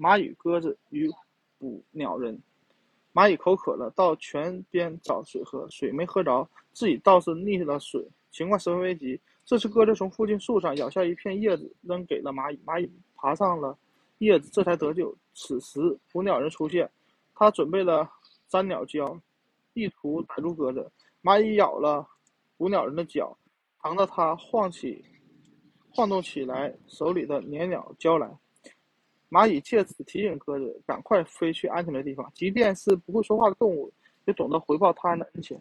蚂蚁、鸽子与捕鸟人。蚂蚁口渴了，到泉边找水喝，水没喝着，自己倒是溺了水。情况十分危急，这时鸽子从附近树上咬下一片叶子，扔给了蚂蚁。蚂蚁爬上了叶子，这才得救。此时捕鸟人出现，他准备了粘鸟胶，意图逮住鸽子。蚂蚁咬了捕鸟人的脚，疼得他晃起、晃动起来手里的粘鸟胶来。蚂蚁借此提醒鸽子赶快飞去安全的地方，即便是不会说话的动物，也懂得回报他人的恩情。